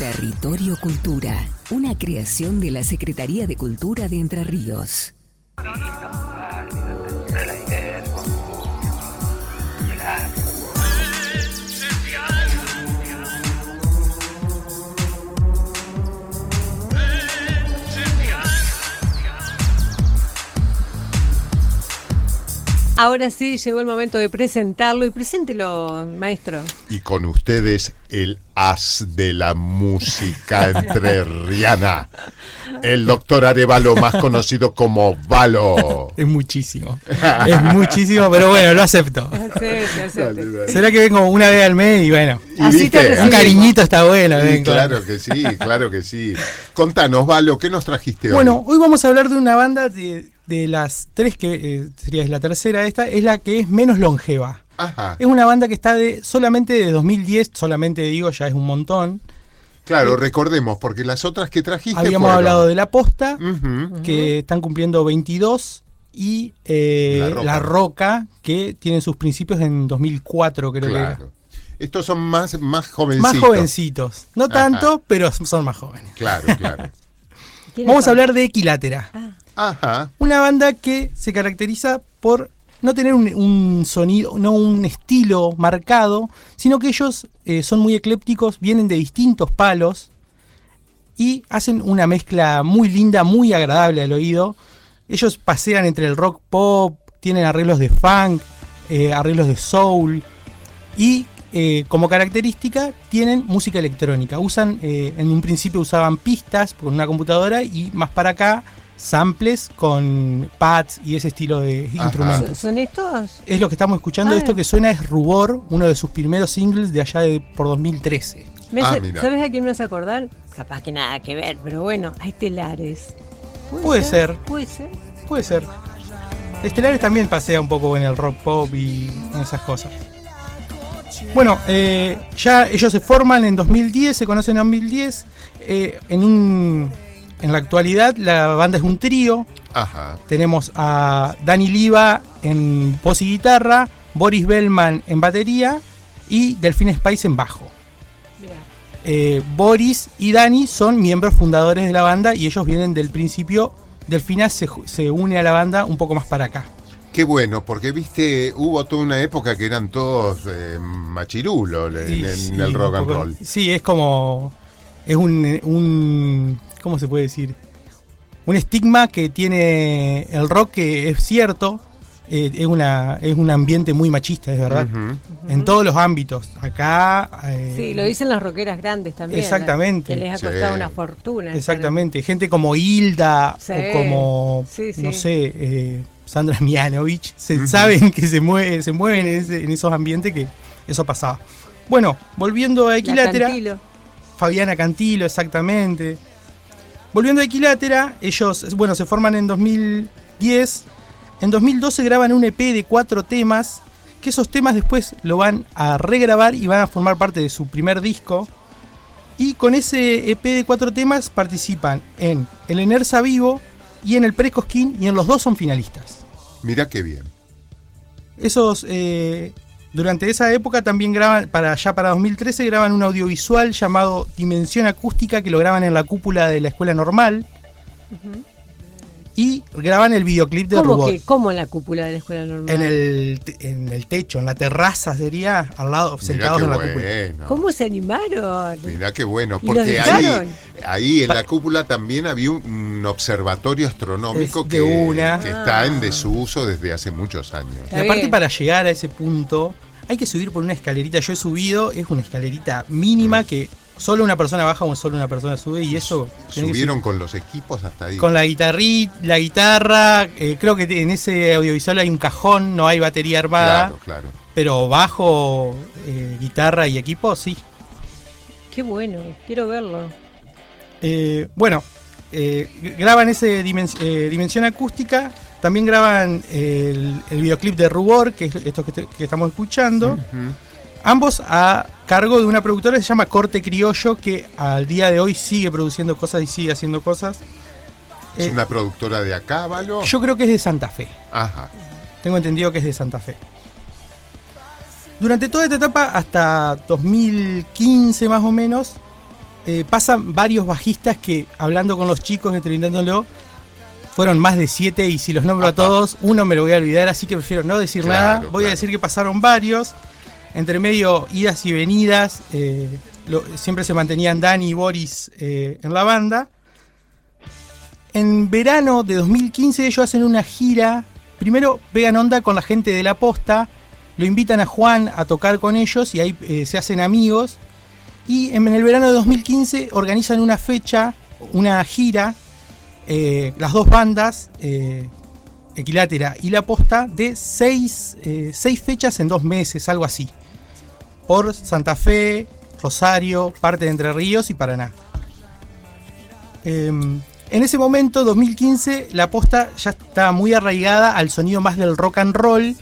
Territorio Cultura, una creación de la Secretaría de Cultura de Entre Ríos. Ahora sí, llegó el momento de presentarlo y preséntelo, maestro. Y con ustedes el as de la música entrerriana, el doctor Arevalo, más conocido como Valo. Es muchísimo, es muchísimo, pero bueno, lo acepto. Acepte, acepte. Será que vengo una vez al mes y bueno, Y Así viste, un cariñito está bueno. Sí, vengo. claro que sí, claro que sí. Contanos, Valo, ¿qué nos trajiste hoy? Bueno, hoy vamos a hablar de una banda de, de las tres que eh, sería la tercera esta, es la que es menos longeva. Ajá, Es una banda que está de solamente de 2010, solamente digo, ya es un montón. claro, recordemos, porque las otras que trajiste Habíamos fueron- hablado de La Posta, que están cumpliendo 22, y eh, La Roca. La Roca, que tienen sus principios en 2004, creo que era. Estos son más, más jovencitos. Más jovencitos. No Ajá. tanto, pero son más jóvenes. Claro, claro. ¿Quién Vamos a hablar de Equilátera. Ajá, Una banda que se caracteriza por no tener un, sonido, no un estilo marcado, sino que ellos eh, son muy eclépticos, vienen de distintos palos y hacen una mezcla muy linda, muy agradable al oído. Ellos pasean entre el rock pop, tienen arreglos de funk, eh, arreglos de soul y eh, como característica tienen música electrónica. Usan, en un principio usaban pistas con una computadora y más para acá samples con pads y ese estilo de Ajá. instrumentos. ¿Son- ¿Son estos? Es lo que estamos escuchando. Ah. Esto que suena es Rubor, uno de sus primeros singles de allá de por 2013. Me Ah, hace-. ¿Sabes a quién me hace acordar? Capaz que nada que ver, pero bueno, a Estelares. Puede ser. Puede ser. Puede ser. Estelares también pasea un poco en el rock pop y en esas cosas. Bueno, eh, ya ellos se forman en 2010, se conocen en 2010. eh, en, un, en la actualidad la banda es un trío. ajá. Tenemos a Dani Liva en voz y guitarra, Boris Bellman en batería y Delfín Spice en bajo. Eh, Boris y Dani son miembros fundadores de la banda y ellos vienen del principio. Delfina se, se une a la banda un poco más para acá. Qué bueno, porque viste, hubo toda una época que eran todos eh, machirulos en, Sí, en sí, el rock and roll. Sí, es como. Es un, un. ¿Cómo se puede decir? Un estigma que tiene el rock que es cierto. eh, es, una, es un ambiente muy machista, es verdad. En todos los ámbitos. Acá. eh, Sí, lo dicen las roqueras grandes también. Exactamente. Que les ha Sí. costado una fortuna. Exactamente. Gente como Hilda Sí. o como. Sí, sí. No sé. eh, Sandra Mianovich. Se saben que se, mueve, se mueven en, ese- en esos ambientes que eso pasaba. Bueno, volviendo a Equilátera. Cantilo. Fabiana Cantilo, exactamente. Volviendo a Equilátera, ellos, bueno, se forman en 2010. En 2012 graban un EP de cuatro temas, que esos temas después lo van a regrabar y van a formar parte de su primer disco. Y con ese EP de cuatro temas participan en El Enersa Vivo y en el Precosquín, y en los dos son finalistas. Mirá qué bien. Esos, eh, durante esa época también graban, para ya para 2013, graban un audiovisual llamado Dimensión Acústica que lo graban en la cúpula de la escuela normal. Y graban el videoclip de ¿Cómo, Rubor. que, ¿Cómo en la cúpula de la escuela normal? En el, en el techo, en la terraza sería, al lado, Mirá sentados en la cúpula. bueno. ¿Cómo se animaron? Mirá qué bueno, ¿Y los porque ahí, ahí en la cúpula también había un, un observatorio astronómico que, una. que está en desuso desde hace muchos años. Y aparte para llegar a ese punto hay que subir por una escalerita. Yo he subido, es una escalerita mínima que solo una persona baja o solo una persona sube y eso... que Subieron con los equipos hasta ahí. Con la guitarrita, la guitarra, eh, creo que en ese audiovisual hay un cajón, no hay batería armada, Claro, claro. pero bajo, eh, guitarra y equipo, sí. Qué bueno, quiero verlo. Eh, bueno, eh, graban ese dimens- eh, dimensión acústica, también graban el, el videoclip de Rubor, que es esto que, te- que estamos escuchando. Ambos a cargo de una productora que se llama Corte Criollo, que al día de hoy sigue produciendo cosas y sigue haciendo cosas. Es Eh, una productora de acá, Valo. yo creo que es de Santa Fe. Ajá. Tengo entendido que es de Santa Fe. Durante toda esta etapa, hasta 2015 más o menos, eh, pasan varios bajistas que, hablando con los chicos, entrevistándolo, fueron más de siete y si los nombro a todos, uno me lo voy a olvidar, así que prefiero no decir Claro, nada. Voy a decir que pasaron varios, entre medio idas y venidas, eh, siempre se mantenían Dani y Boris eh, en la banda. En verano de 2015 ellos hacen una gira, primero pegan onda con la gente de la posta, lo invitan a Juan a tocar con ellos y ahí eh, se hacen amigos. Y en el verano de 2015 organizan una fecha, una gira, las dos bandas, Equilátera y La Posta, de seis, seis fechas en dos meses, algo así. Por Santa Fe, Rosario, parte de Entre Ríos y Paraná. Em, en ese momento, 2015, La Posta ya estaba muy arraigada al sonido más del rock and roll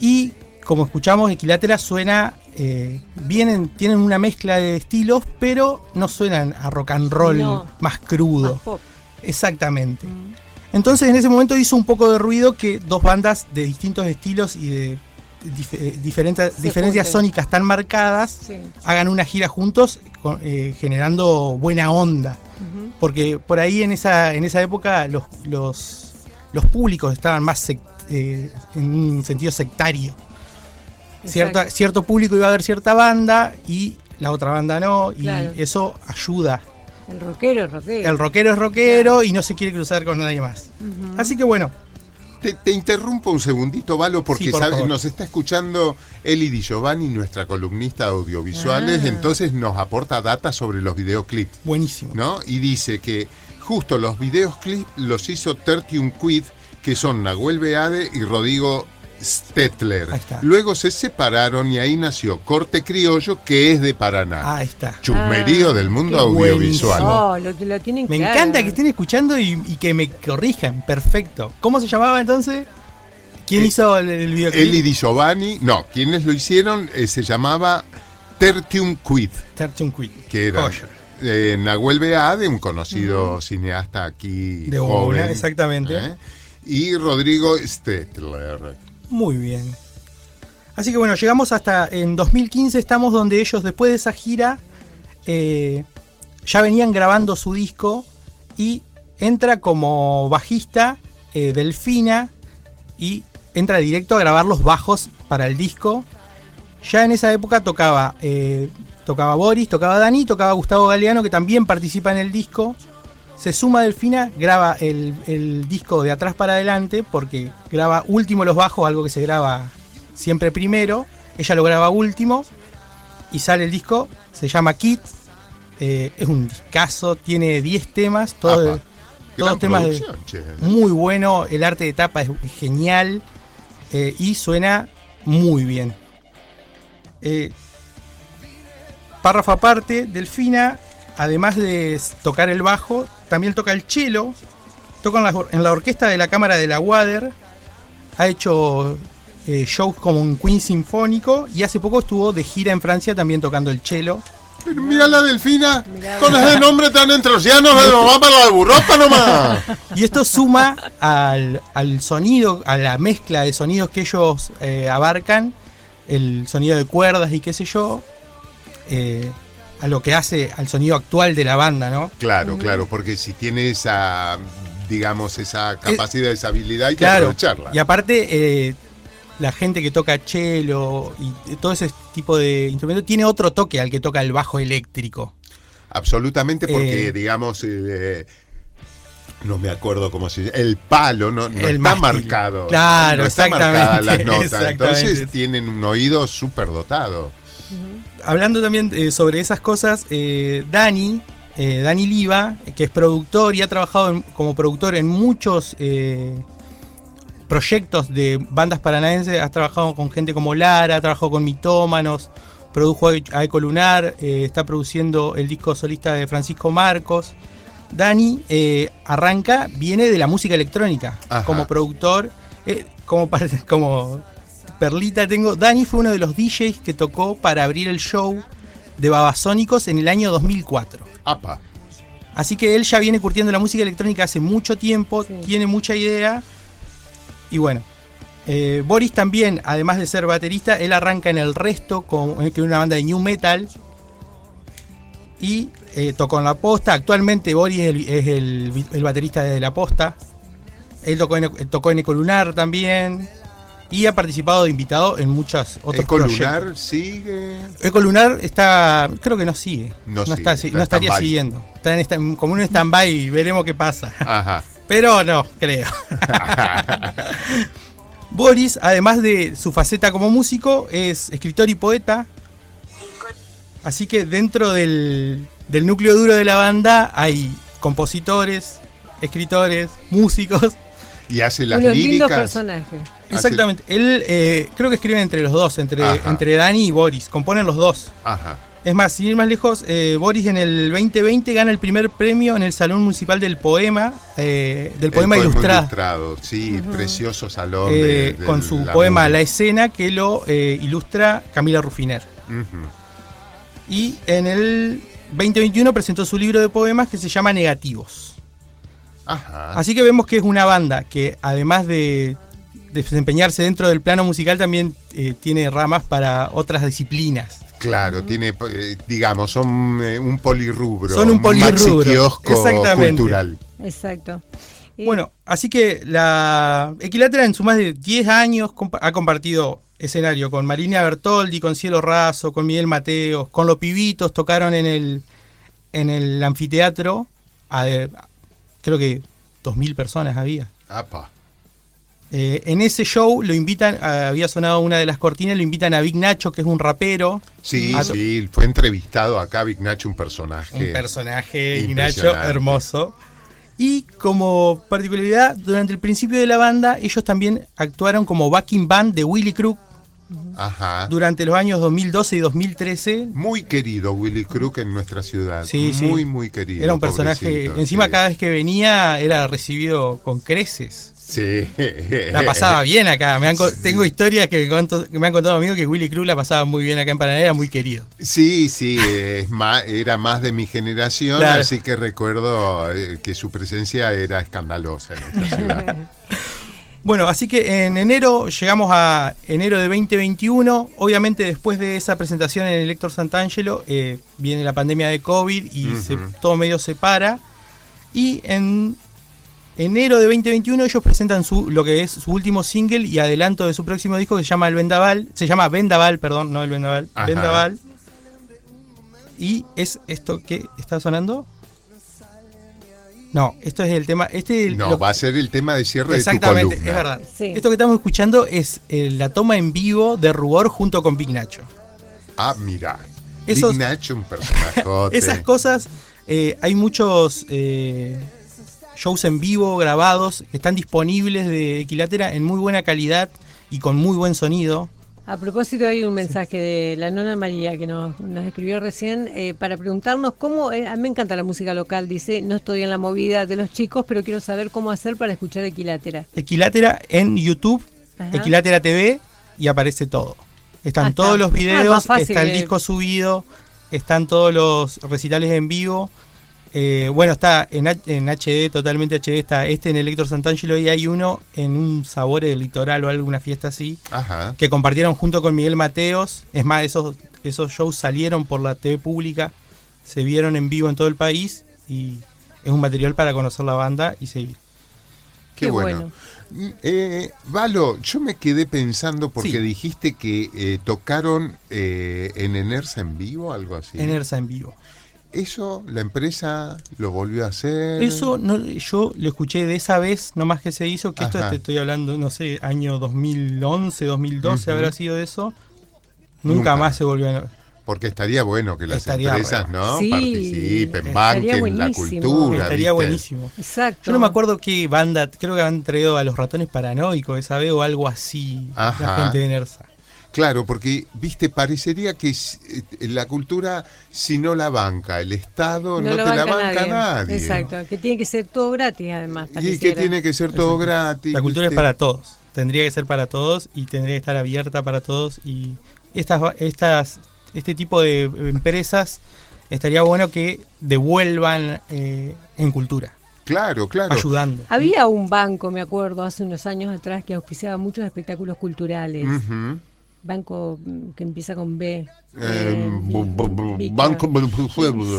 y como escuchamos, Equilátera suena eh, vienen, tienen una mezcla de estilos, pero no suenan a rock and roll No. más crudo. Más pop. Exactamente. Entonces en ese momento hizo un poco de ruido que dos bandas de distintos estilos y de dif- eh, diferentes, diferencias junten. sónicas tan marcadas Sí. hagan una gira juntos eh, generando buena onda. Porque por ahí en esa, en esa época los, los, los públicos estaban más eh, en un sentido sectario. Cierta, Exacto. cierto público iba a ver cierta banda y la otra banda no, y Claro. eso ayuda. El rockero es rockero. El rockero es rockero y no se quiere cruzar con nadie más. Así que bueno, Te, te interrumpo un segundito, Valo, porque Sí, por sabe- favor. nos está escuchando Eli Di Giovanni, nuestra columnista de audiovisuales, Ah. entonces nos aporta data sobre los videoclips, buenísimo. ¿no? Y dice que justo los videoclips los hizo Tertium Quid, que son Nahuel Beade y Rodrigo Está. Luego se separaron y ahí nació Corte Criollo, que es de Paraná. Ahí está. Chusmerío Ah, del mundo audiovisual. Oh, lo, lo tienen Me claro. encanta que estén escuchando y, y que me corrijan. Perfecto. ¿Cómo se llamaba entonces? ¿Quién Eh, hizo el, el videoclip? Eli Di Giovanni, no, quienes lo hicieron eh, se llamaba Tertium Quid. Tertium Quid. que era eh, Nahuel Beade, un conocido cineasta aquí De joven, una, exactamente. ¿eh? y Rodrigo Stetler. Muy bien. Así que bueno, llegamos hasta en 2015, estamos donde ellos después de esa gira eh, ya venían grabando su disco y entra como bajista eh, Delfina y entra directo a grabar los bajos para el disco. Ya en esa época tocaba, eh, tocaba Boris, tocaba Dani, tocaba Gustavo Galeano que también participa en el disco. Se suma Delfina, graba el, el disco de atrás para adelante porque graba último los bajos, algo que se graba siempre primero. Ella lo graba último y sale el disco. Se llama Kit. eh, es un discazo, tiene 10 temas, todos, todos temas de- muy bueno. El arte de tapa es genial eh, y suena muy bien. Eh, párrafo aparte, Delfina, además de tocar el bajo, también toca el cello. Toca en la, or- en la orquesta de la Cámara de la Water. Ha hecho eh, shows como un Queen Sinfónico y hace poco estuvo de gira en Francia también tocando el cello. Pero mira la delfina, Mirá. con ese nombre tan entrociano, se nos va para la burropa nomás. Y esto suma al, al sonido, a la mezcla de sonidos que ellos eh, abarcan, el sonido de cuerdas y qué sé yo, eh, a lo que hace al sonido actual de la banda, ¿no? Claro, claro, porque si tiene esa, digamos, esa capacidad, esa habilidad, hay que Claro. aprovecharla. Y aparte, eh, la gente que toca cello y todo ese tipo de instrumentos tiene otro toque al que toca el bajo eléctrico. Absolutamente, porque, Eh, digamos, eh, no me acuerdo cómo se llama, el palo no, no El está mástil. marcado. Claro, no está marcada las exactamente, notas. Entonces tienen un oído súper dotado. Hablando también eh, sobre esas cosas, eh, Dani, eh, Dani Liva, que es productor y ha trabajado en- como productor en muchos proyectos de bandas paranaenses, ha trabajado con gente como Lara, ha trabajado con Mitómanos, produjo a Eco Lunar, está produciendo el disco solista de Francisco Marcos. Dani arranca, viene de la música electrónica Ajá. como productor, como, como perlita tengo, Dani fue uno de los DJs que tocó para abrir el show de Babasónicos en el año 2004. Apa. Así que él ya viene curtiendo la música electrónica hace mucho tiempo, Sí. tiene mucha idea. Y bueno, eh, Boris también, además de ser baterista, él arranca en el resto, con, eh, que es una banda de new metal. Y eh, tocó en La Posta. Actualmente Boris es el, es el- el baterista de La Posta. Él tocó en, tocó en Ecolunar también. Y ha participado de invitado en otros proyectos. Ecolunar sigue. Ecolunar está, creo que no sigue. No No, sigue, está, está no estaría siguiendo. Está en esta- como un stand-by y veremos qué pasa. Ajá. Pero no, creo. Boris, además de su faceta como músico, es escritor y poeta. Así que dentro del, del núcleo duro de la banda hay compositores, escritores, músicos. Y hace las Unos lindos líricas. personajes. Exactamente. Él eh, creo que escribe entre los dos, entre, Ajá. entre Dani y Boris. Componen los dos. Ajá. Es más, sin ir más lejos, eh, Boris en el 2020 gana el primer premio en el Salón Municipal del Poema, eh, del El Poema Ilustrado. Sí, precioso salón. eh, de- de con su la poema música. La Escena que lo eh, ilustra Camila Rufiner. Y en el 2021 presentó su libro de poemas que se llama Negativos. Ajá. Así que vemos que es una banda que además de, de desempeñarse dentro del plano musical también eh, tiene ramas para otras disciplinas. Claro, tiene, eh, digamos, son eh, un polirrubro. Son un polirrubro, exactamente. cultural. Exacto. Y- Bueno, así que la Equilátera en sus más de 10 años ha compartido escenario con Marina Bertoldi, con Cielo Raso, con Miguel Mateos, con los pibitos, tocaron en el, en el anfiteatro, a- creo que 2.000 personas había. Apa. Eh, en ese show lo invitan, ah, había sonado una de las cortinas, lo invitan a Big Nacho, que es un rapero, Sí, sí, fue entrevistado acá Big Nacho, un personaje. un personaje Big Nacho hermoso. Y como particularidad, durante el principio de la banda, ellos también actuaron como backing band de Willy Crook Ajá. durante los años 2012 y 2013. Muy querido Willy Crook en nuestra ciudad. Sí, sí. muy, muy querido. Era un personaje, encima sí. cada vez que venía era recibido con creces. Sí. La pasaba bien acá. Me han co- tengo historias que, conto- que me han contado amigos que Willy Crook la pasaba muy bien acá en Paraná, era muy querido. Sí, sí, es más, era más de mi generación, Claro. así que recuerdo eh, que su presencia era escandalosa en nuestra ciudad. Bueno, así que en enero llegamos a enero de 2021. Obviamente después de esa presentación en el Héctor Santangelo eh, viene la pandemia de COVID y se- todo medio se para. Y en enero de 2021 ellos presentan su, lo que es su último single y adelanto de su próximo disco que se llama El Vendaval. Se llama Vendaval, perdón, no El Vendaval. Ajá. Vendaval. Y es esto que está sonando. No, esto es el tema. Este No, lo- va a ser el tema de cierre de tu Exactamente, columna. es verdad. Sí. Esto que estamos escuchando es eh, la toma en vivo de Rubor junto con Big Nacho. Ah, mira. Esos- Big Nacho, un personaje. Esas cosas, eh, hay muchos eh, shows en vivo grabados, están disponibles de Equilátera en muy buena calidad y con muy buen sonido. A propósito, hay un mensaje de la nona María que nos, nos escribió recién eh, para preguntarnos cómo, eh, a mí me encanta la música local, dice, no estoy en la movida de los chicos, pero quiero saber cómo hacer para escuchar Equilátera. Equilátera en YouTube, Ajá. Equilátera TV y aparece todo. Están Ah, todos los Ah, videos, está el disco subido, están todos los recitales en vivo. Eh, bueno, está en, HD, totalmente HD, está este en el Héctor Santangelo y hay uno en un sabor del litoral o alguna fiesta así, Ajá. que compartieron junto con Miguel Mateos. Es más, esos, esos shows salieron por la TV pública, se vieron en vivo en todo el país y es un material para conocer la banda y seguir. Qué, Qué bueno. Mm, Eh, Valo, yo me quedé pensando porque Sí. dijiste que eh, tocaron eh, en Enersa en vivo, algo así. En ERSA en vivo. ¿Eso la empresa lo volvió a hacer? Eso no, yo lo escuché de esa vez nomás que se hizo, que esto te estoy hablando, no sé, año 2011, 2012 Ujú. habrá sido eso. Nunca, Nunca. más se volvió a... Porque estaría bueno que las Estaría empresas bueno. ¿no? Sí, participen, banquen la cultura. Estaría ¿viste? buenísimo. Exacto. Yo no me acuerdo qué banda, creo que han traído a los ratones paranoicos esa vez o algo así, Ajá. la gente de Nersa. Claro, porque, viste, parecería que eh, la cultura, si no la banca el Estado, no, te la banca nadie. Exacto, que tiene que ser todo gratis además. Y que tiene que ser todo gratis. La cultura es para todos, tendría que ser para todos y tendría que estar abierta para todos y estas, estas, este tipo de empresas estaría bueno que devuelvan eh, en cultura, Claro, claro. ayudando. Había un banco, me acuerdo, hace unos años atrás que auspiciaba muchos espectáculos culturales. Banco mm, que empieza con B. Eh, Eh, banco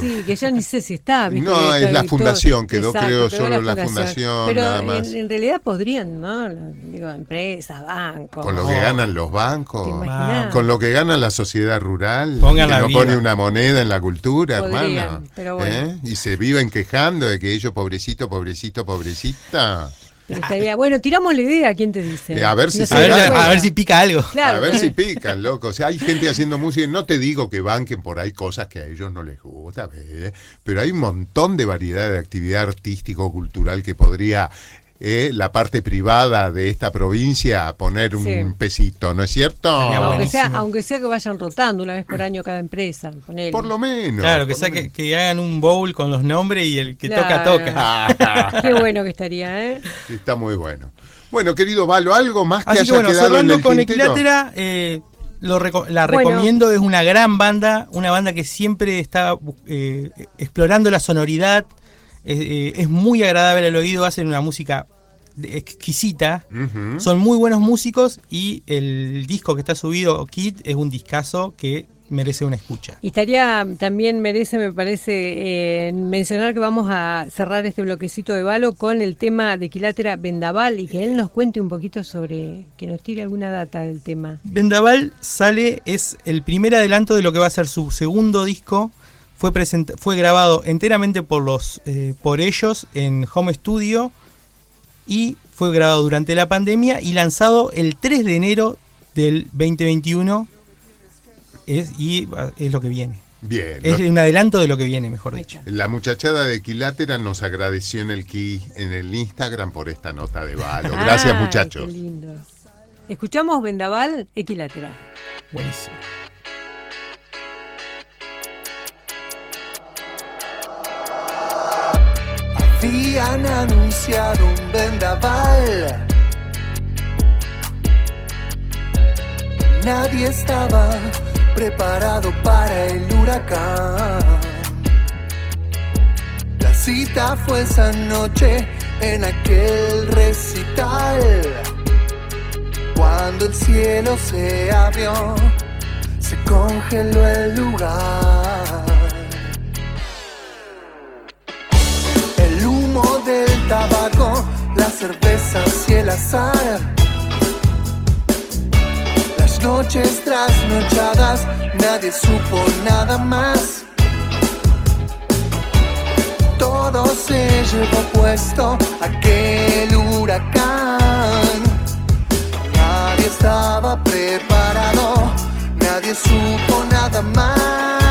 Sí, que ya ni sé si está. ¿viste? No, Está es la fundación, quedó, creo, quedó solo la fundación, Pero nada en- más. En, realidad podrían, ¿no? Digo, empresas, bancos. Con lo que ganan los ¿Te bancos. Con lo que gana la sociedad rural, Pongan que la no vida. pone una moneda en la cultura, Podrían, hermano. pero bueno. ¿Eh? Y se viven quejando de que ellos, pobrecito, pobrecito, pobrecita. Estaría- bueno, tiramos la idea, ¿quién te dice? Eh, a ver si No se A sé, ver, da. bueno. a ver si pica algo. Claro. A ver si pican, loco. O sea, hay gente haciendo música. y No te digo que banquen por ahí cosas que a ellos no les gusta, pero hay un montón de variedad de actividad artístico-cultural que podría eh, la parte privada de esta provincia poner un Sí. pesito, ¿no es cierto? Aunque, sea, aunque sea que vayan rotando una vez por año cada empresa. ponele. Por lo menos. Claro, que, menos. que hagan un bowl con los nombres y el que toca, Claro. toca. Ah, Qué bueno que estaría, ¿eh? Está muy bueno. Bueno, querido Valo, ¿algo más que Así que haya bueno, quedado en cerrando el con? Equilátera, eh, lo reco- la Bueno. recomiendo, es una gran banda, una banda que siempre está eh, explorando la sonoridad, eh, eh, es muy agradable al oído, hacen una música de- exquisita, son muy buenos músicos y el disco que está subido, Kit, es un discazo que merece una escucha. Y estaría, también merece, me parece, eh, mencionar que vamos a cerrar este bloquecito de Valo con el tema de Quilátera Vendaval y que él nos cuente un poquito sobre, que nos tire alguna data del tema. Vendaval sale, es el primer adelanto de lo que va a ser su segundo disco. Fue, present- fue grabado enteramente por, los, eh, por ellos en Home Studio y fue grabado durante la pandemia y lanzado el 3 de enero del 2021. Es, y ah, es lo que viene. Bien. Es un adelanto de lo que viene, mejor dicho. La muchachada de Quilátera nos agradeció en el, ki- en el Instagram por esta nota de Valo. Gracias, Ay, muchachos. Qué lindo. Escuchamos Vendaval, Equilátera. Buenísimo. Habían anunciado un vendaval. Nadie estaba preparado para el huracán. La cita fue esa noche en aquel recital. Cuando el cielo se abrió, se congeló el lugar. Tabaco, las cervezas y el azar. Las noches trasnochadas, nadie supo nada más. Todo se llevó puesto aquel huracán. Nadie estaba preparado, nadie supo nada más.